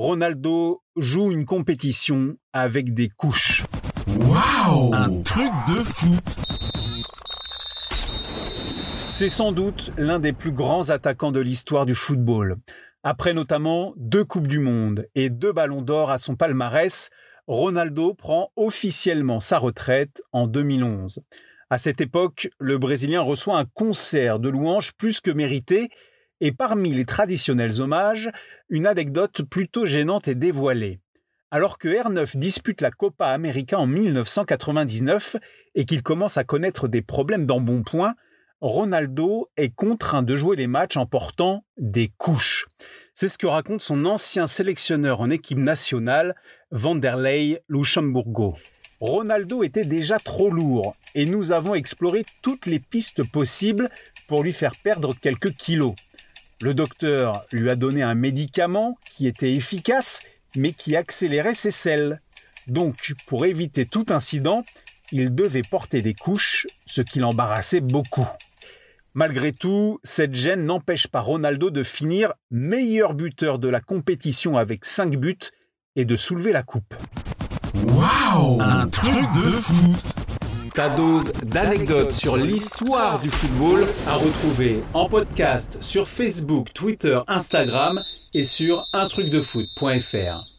Ronaldo joue une compétition avec des couches. Waouh Un truc de fou C'est sans doute l'un des plus grands attaquants de l'histoire du football. Après notamment deux Coupes du Monde et deux Ballons d'Or à son palmarès, Ronaldo prend officiellement sa retraite en 2011. À cette époque, le Brésilien reçoit un concert de louanges plus que mérité et parmi les traditionnels hommages, une anecdote plutôt gênante est dévoilée. Alors que R9 dispute la Copa América en 1999 et qu'il commence à connaître des problèmes d'embonpoint, Ronaldo est contraint de jouer les matchs en portant des couches. C'est ce que raconte son ancien sélectionneur en équipe nationale, Vanderlei Luxemburgo. Ronaldo était déjà trop lourd et nous avons exploré toutes les pistes possibles pour lui faire perdre quelques kilos. Le docteur lui a donné un médicament qui était efficace mais qui accélérait ses selles. Donc, pour éviter tout incident, il devait porter des couches, ce qui l'embarrassait beaucoup. Malgré tout, cette gêne n'empêche pas Ronaldo de finir meilleur buteur de la compétition avec 5 buts et de soulever la coupe. Waouh Un truc de fou ta dose d'anecdotes sur l'histoire du football à retrouver en podcast sur Facebook, Twitter, Instagram et sur untrucdefoot.fr.